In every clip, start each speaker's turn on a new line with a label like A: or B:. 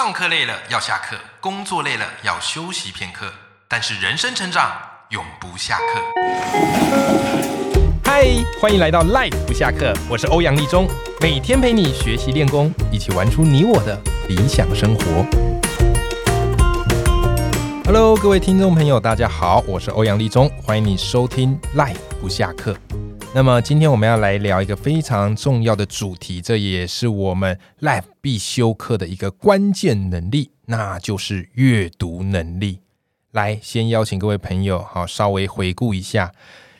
A: 上课累了要下课，工作累了要休息片刻，但是人生成长永不下课。嗨，欢迎来到 Life 不下课，我是欧阳立中，每天陪你学习练功，一起玩出你我的理想生活。Hello，各位听众朋友，大家好，我是欧阳立中，欢迎你收听 Life 不下课。那么今天我们要来聊一个非常重要的主题，这也是我们 Life 必修课的一个关键能力，那就是阅读能力。来，先邀请各位朋友，好，稍微回顾一下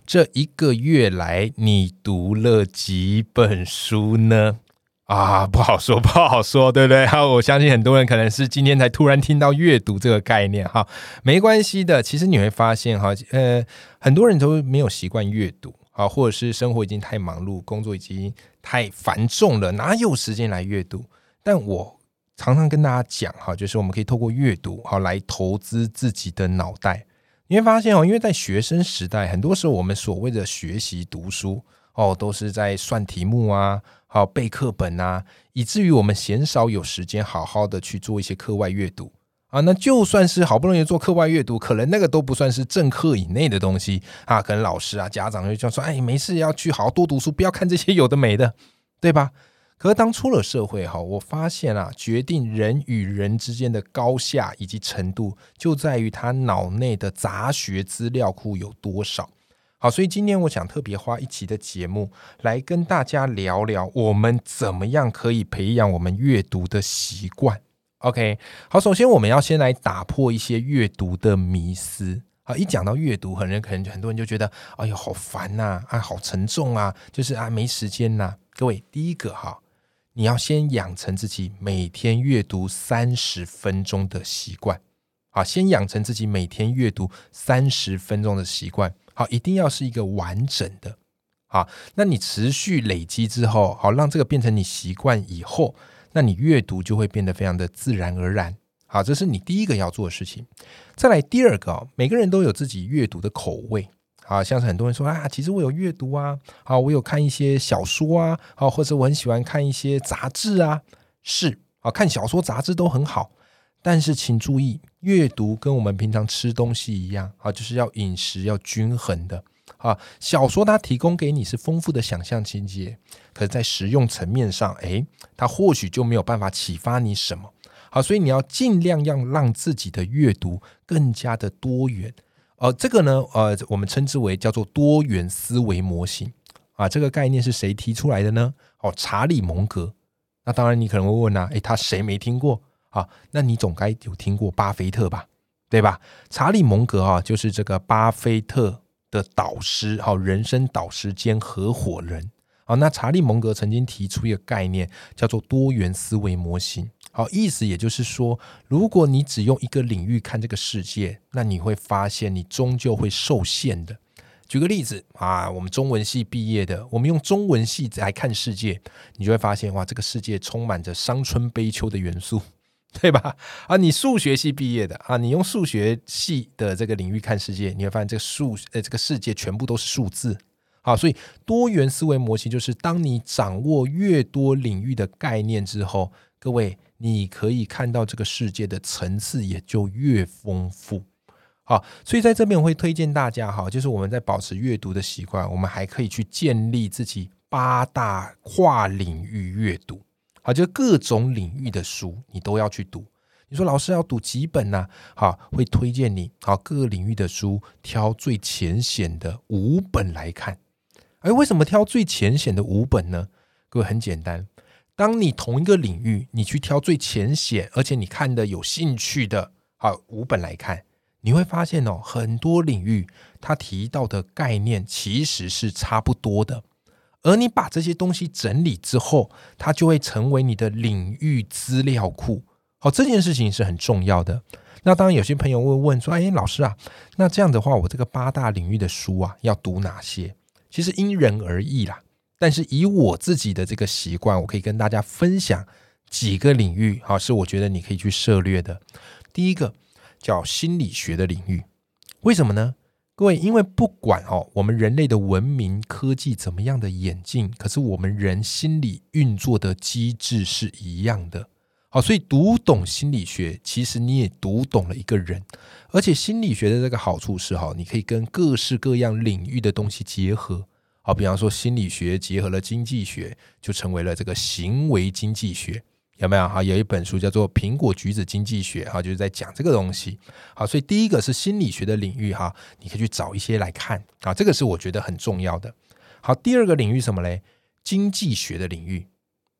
A: 这一个月来你读了几本书呢？啊，不好说，不好说，对不对？哈，我相信很多人可能是今天才突然听到阅读这个概念，哈，没关系的。其实你会发现，哈，呃，很多人都没有习惯阅读。啊，或者是生活已经太忙碌，工作已经太繁重了，哪有时间来阅读？但我常常跟大家讲，哈，就是我们可以透过阅读，好来投资自己的脑袋。你会发现哦，因为在学生时代，很多时候我们所谓的学习读书，哦，都是在算题目啊，好背课本啊，以至于我们鲜少有时间好好的去做一些课外阅读。啊，那就算是好不容易做课外阅读，可能那个都不算是正课以内的东西啊。可能老师啊、家长就这样说：“哎，没事，要去好好多读书，不要看这些有的没的，对吧？”可是当出了社会哈，我发现啊，决定人与人之间的高下以及程度，就在于他脑内的杂学资料库有多少。好，所以今天我想特别花一期的节目来跟大家聊聊，我们怎么样可以培养我们阅读的习惯。OK，好，首先我们要先来打破一些阅读的迷思。好，一讲到阅读，很多可能很多人就觉得，哎呦，好烦呐，啊，好沉重啊，就是啊，没时间呐。各位，第一个哈，你要先养成自己每天阅读三十分钟的习惯。好，先养成自己每天阅读三十分钟的习惯。好，一定要是一个完整的。好，那你持续累积之后，好，让这个变成你习惯以后。那你阅读就会变得非常的自然而然，好，这是你第一个要做的事情。再来第二个，每个人都有自己阅读的口味，好像是很多人说啊，其实我有阅读啊，好，我有看一些小说啊，好，或者我很喜欢看一些杂志啊，是，啊，看小说杂志都很好，但是请注意，阅读跟我们平常吃东西一样，啊，就是要饮食要均衡的。啊，小说它提供给你是丰富的想象情节，可是，在实用层面上，诶，它或许就没有办法启发你什么。好，所以你要尽量要让自己的阅读更加的多元。呃，这个呢，呃，我们称之为叫做多元思维模型。啊，这个概念是谁提出来的呢？哦，查理蒙格。那当然，你可能会问啊，诶，他谁没听过？啊，那你总该有听过巴菲特吧？对吧？查理蒙格啊，就是这个巴菲特。的导师，好，人生导师兼合伙人，好，那查理蒙格曾经提出一个概念，叫做多元思维模型，好，意思也就是说，如果你只用一个领域看这个世界，那你会发现你终究会受限的。举个例子啊，我们中文系毕业的，我们用中文系来看世界，你就会发现，哇，这个世界充满着伤春悲秋的元素。对吧？啊，你数学系毕业的啊，你用数学系的这个领域看世界，你会发现这个数呃这个世界全部都是数字。好，所以多元思维模型就是当你掌握越多领域的概念之后，各位你可以看到这个世界的层次也就越丰富。好，所以在这边我会推荐大家哈，就是我们在保持阅读的习惯，我们还可以去建立自己八大跨领域阅读。啊，就各种领域的书，你都要去读。你说老师要读几本呢？好，会推荐你好各个领域的书，挑最浅显的五本来看。哎，为什么挑最浅显的五本呢？各位很简单，当你同一个领域，你去挑最浅显，而且你看的有兴趣的，好五本来看，你会发现哦，很多领域他提到的概念其实是差不多的。而你把这些东西整理之后，它就会成为你的领域资料库。好，这件事情是很重要的。那当然，有些朋友会问说：“哎，老师啊，那这样的话，我这个八大领域的书啊，要读哪些？”其实因人而异啦。但是以我自己的这个习惯，我可以跟大家分享几个领域，好，是我觉得你可以去涉猎的。第一个叫心理学的领域，为什么呢？各位，因为不管哦，我们人类的文明科技怎么样的演进，可是我们人心理运作的机制是一样的。好，所以读懂心理学，其实你也读懂了一个人。而且心理学的这个好处是哈，你可以跟各式各样领域的东西结合。好，比方说心理学结合了经济学，就成为了这个行为经济学，有没有？哈，有一本书叫做《苹果橘子经济学》，哈，就是在讲这个东西。好，所以第一个是心理学的领域，哈，你可以去找一些来看。啊，这个是我觉得很重要的。好，第二个领域什么嘞？经济学的领域。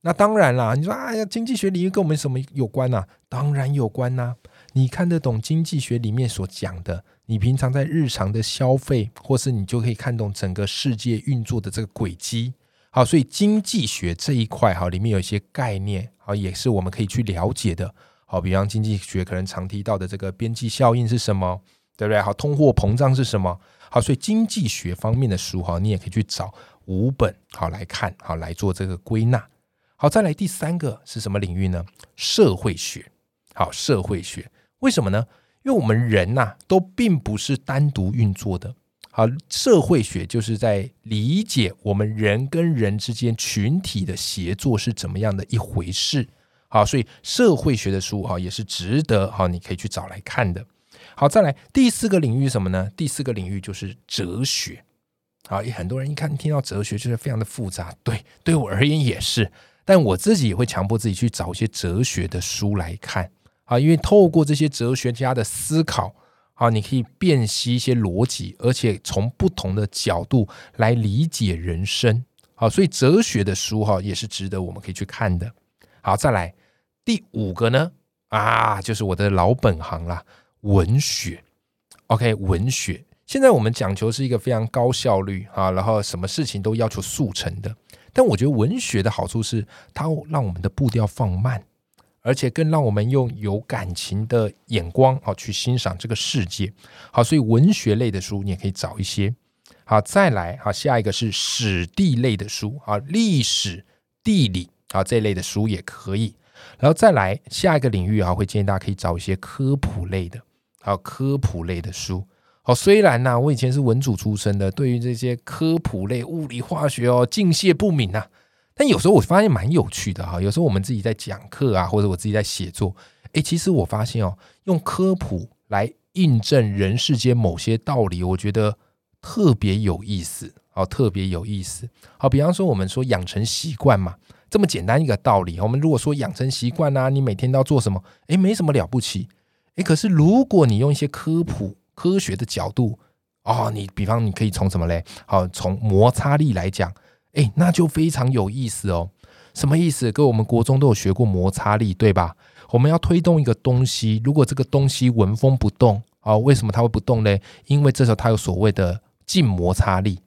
A: 那当然啦，你说哎呀，经济学领域跟我们什么有关呢？当然有关呐。你看得懂经济学里面所讲的，你平常在日常的消费，或是你就可以看懂整个世界运作的这个轨迹。好，所以经济学这一块哈，里面有一些概念，好，也是我们可以去了解的。好，比方经济学可能常提到的这个边际效应是什么，对不对？好，通货膨胀是什么？好，所以经济学方面的书哈，你也可以去找五本好来看，好来做这个归纳。好，再来第三个是什么领域呢？社会学。好，社会学为什么呢？因为我们人呐，都并不是单独运作的。啊，社会学就是在理解我们人跟人之间群体的协作是怎么样的一回事。好，所以社会学的书哈也是值得好，你可以去找来看的。好，再来第四个领域什么呢？第四个领域就是哲学。好，也很多人一看听到哲学就是非常的复杂。对，对我而言也是。但我自己也会强迫自己去找一些哲学的书来看啊，因为透过这些哲学家的思考啊，你可以辨析一些逻辑，而且从不同的角度来理解人生。好，所以哲学的书哈也是值得我们可以去看的。好，再来第五个呢啊，就是我的老本行啦，文学。OK，文学现在我们讲求是一个非常高效率啊，然后什么事情都要求速成的。但我觉得文学的好处是，它让我们的步调放慢，而且更让我们用有感情的眼光好去欣赏这个世界。好，所以文学类的书你也可以找一些。好，再来好，下一个是史地类的书啊，历史、地理啊这类的书也可以。然后再来下一个领域啊，会建议大家可以找一些科普类的，好科普类的书。好，虽然呢，我以前是文组出身的，对于这些科普类、物理、化学哦，敬谢不敏呐。但有时候我发现蛮有趣的哈。有时候我们自己在讲课啊，或者我自己在写作，诶，其实我发现哦，用科普来印证人世间某些道理，我觉得特别有意思。哦，特别有意思。好，比方说我们说养成习惯嘛，这么简单一个道理。我们如果说养成习惯啊，你每天都要做什么？诶，没什么了不起。诶，可是如果你用一些科普，科学的角度哦，你比方你可以从什么嘞？好，从摩擦力来讲，哎，那就非常有意思哦。什么意思？跟我们国中都有学过摩擦力，对吧？我们要推动一个东西，如果这个东西纹风不动，哦，为什么它会不动呢？因为这时候它有所谓的静摩擦力，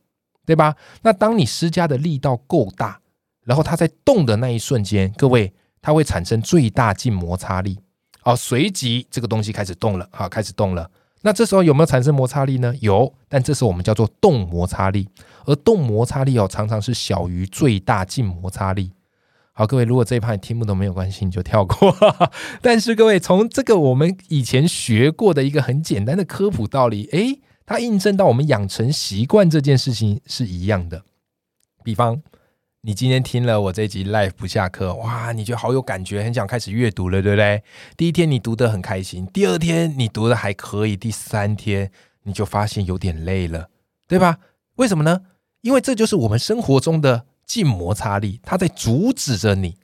A: 对吧？那当你施加的力道够大，然后它在动的那一瞬间，各位，它会产生最大静摩擦力，哦，随即这个东西开始动了，好，开始动了。那这时候有没有产生摩擦力呢？有，但这时候我们叫做动摩擦力，而动摩擦力哦，常常是小于最大静摩擦力。好，各位，如果这一趴你听不懂没有关系，你就跳过。但是各位，从这个我们以前学过的一个很简单的科普道理，诶，它印证到我们养成习惯这件事情是一样的。比方。你今天听了我这集 Live 不下课，哇，你觉得好有感觉，很想开始阅读了，对不对？第一天你读得很开心，第二天你读的还可以，第三天你就发现有点累了，对吧？为什么呢？因为这就是我们生活中的静摩擦力，它在阻止着你。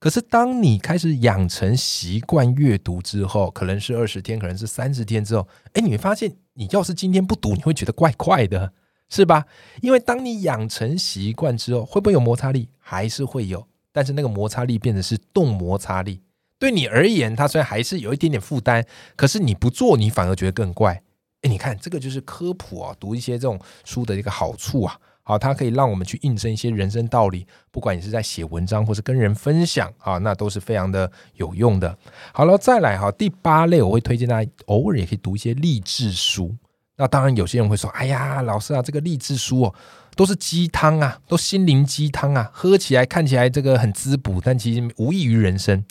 A: 可是当你开始养成习惯阅读之后，可能是二十天，可能是三十天之后，哎，你会发现，你要是今天不读，你会觉得怪怪的。是吧？因为当你养成习惯之后，会不会有摩擦力？还是会有，但是那个摩擦力变成是动摩擦力。对你而言，它虽然还是有一点点负担，可是你不做，你反而觉得更怪。哎，你看这个就是科普啊，读一些这种书的一个好处啊。好，它可以让我们去印证一些人生道理，不管你是在写文章或是跟人分享啊，那都是非常的有用的。好了，再来哈，第八类我会推荐大家偶尔也可以读一些励志书。那当然，有些人会说：“哎呀，老师啊，这个励志书哦，都是鸡汤啊，都心灵鸡汤啊，喝起来看起来这个很滋补，但其实无益于人生。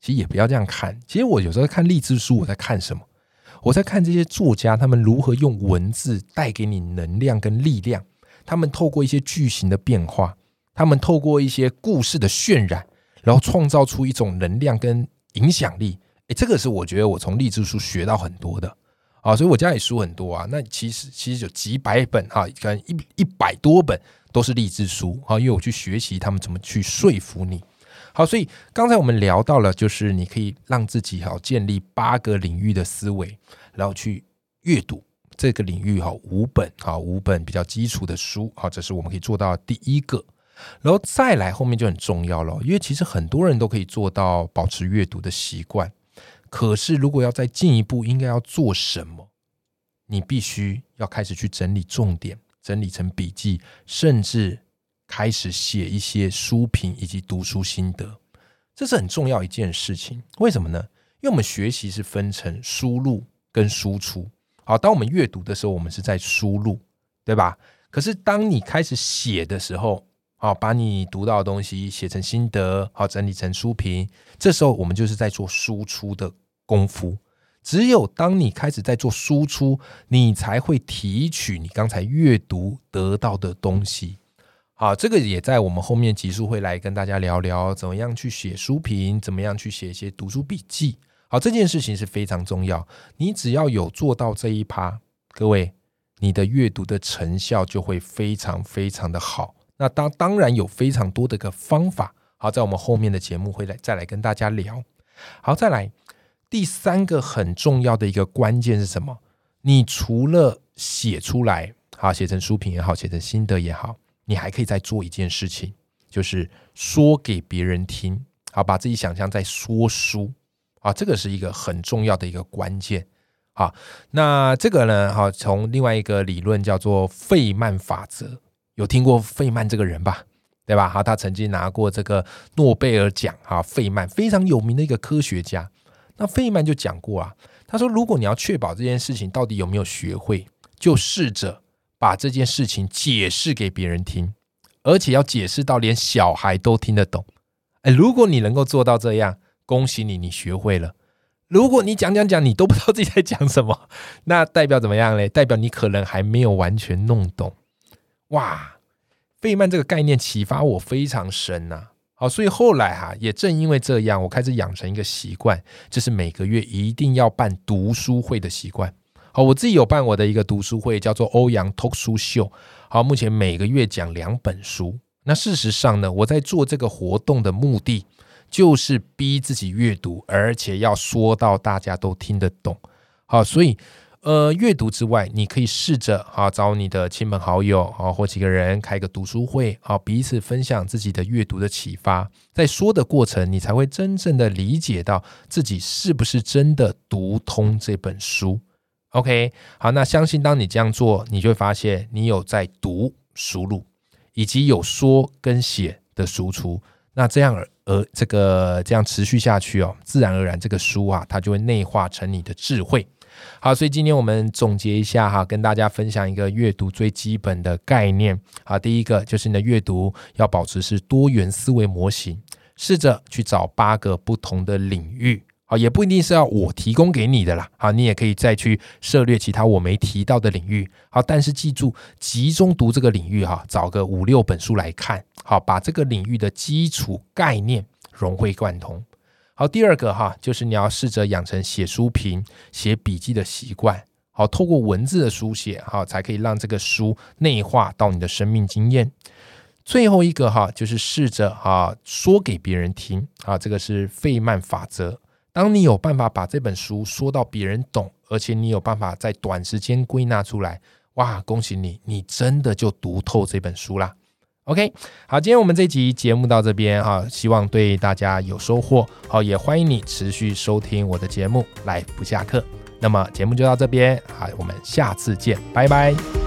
A: 其实也不要这样看。其实我有时候看励志书，我在看什么？我在看这些作家他们如何用文字带给你能量跟力量。他们透过一些句型的变化，他们透过一些故事的渲染，然后创造出一种能量跟影响力。诶，这个是我觉得我从励志书学到很多的啊，所以我家里书很多啊。那其实其实有几百本哈，可能一一百多本都是励志书啊，因为我去学习他们怎么去说服你。好，所以刚才我们聊到了，就是你可以让自己哈建立八个领域的思维，然后去阅读这个领域哈五本哈五本比较基础的书，好，这是我们可以做到第一个，然后再来后面就很重要了，因为其实很多人都可以做到保持阅读的习惯，可是如果要再进一步，应该要做什么？你必须要开始去整理重点，整理成笔记，甚至。开始写一些书评以及读书心得，这是很重要一件事情。为什么呢？因为我们学习是分成输入跟输出。好，当我们阅读的时候，我们是在输入，对吧？可是当你开始写的时候，好，把你读到的东西写成心得，好，整理成书评，这时候我们就是在做输出的功夫。只有当你开始在做输出，你才会提取你刚才阅读得到的东西。好，这个也在我们后面集数会来跟大家聊聊，怎么样去写书评，怎么样去写一些读书笔记。好，这件事情是非常重要。你只要有做到这一趴，各位，你的阅读的成效就会非常非常的好。那当当然有非常多的个方法。好，在我们后面的节目会来再来跟大家聊。好，再来第三个很重要的一个关键是什么？你除了写出来，好，写成书评也好，写成心得也好。你还可以再做一件事情，就是说给别人听，好，把自己想象在说书，啊，这个是一个很重要的一个关键，好，那这个呢，哈，从另外一个理论叫做费曼法则，有听过费曼这个人吧？对吧？好，他曾经拿过这个诺贝尔奖，哈，费曼非常有名的一个科学家，那费曼就讲过啊，他说，如果你要确保这件事情到底有没有学会，就试着。把这件事情解释给别人听，而且要解释到连小孩都听得懂。哎，如果你能够做到这样，恭喜你，你学会了。如果你讲讲讲，你都不知道自己在讲什么，那代表怎么样嘞？代表你可能还没有完全弄懂。哇，费曼这个概念启发我非常深呐。好，所以后来哈，也正因为这样，我开始养成一个习惯，就是每个月一定要办读书会的习惯。好，我自己有办我的一个读书会，叫做欧阳读书秀。好，目前每个月讲两本书。那事实上呢，我在做这个活动的目的，就是逼自己阅读，而且要说到大家都听得懂。好，所以呃，阅读之外，你可以试着啊找你的亲朋好友啊，或几个人开个读书会，好彼此分享自己的阅读的启发。在说的过程，你才会真正的理解到自己是不是真的读通这本书。OK，好，那相信当你这样做，你就会发现你有在读、输入，以及有说跟写的输出。那这样而而这个这样持续下去哦，自然而然这个书啊，它就会内化成你的智慧。好，所以今天我们总结一下哈，跟大家分享一个阅读最基本的概念。好，第一个就是你的阅读要保持是多元思维模型，试着去找八个不同的领域。好，也不一定是要我提供给你的啦。好，你也可以再去涉猎其他我没提到的领域。好，但是记住，集中读这个领域哈，找个五六本书来看。好，把这个领域的基础概念融会贯通。好，第二个哈，就是你要试着养成写书评、写笔记的习惯。好，透过文字的书写，好，才可以让这个书内化到你的生命经验。最后一个哈，就是试着哈说给别人听。啊，这个是费曼法则。当你有办法把这本书说到别人懂，而且你有办法在短时间归纳出来，哇，恭喜你，你真的就读透这本书啦。OK，好，今天我们这集节目到这边哈，希望对大家有收获。好，也欢迎你持续收听我的节目，来不下课。那么节目就到这边，好，我们下次见，拜拜。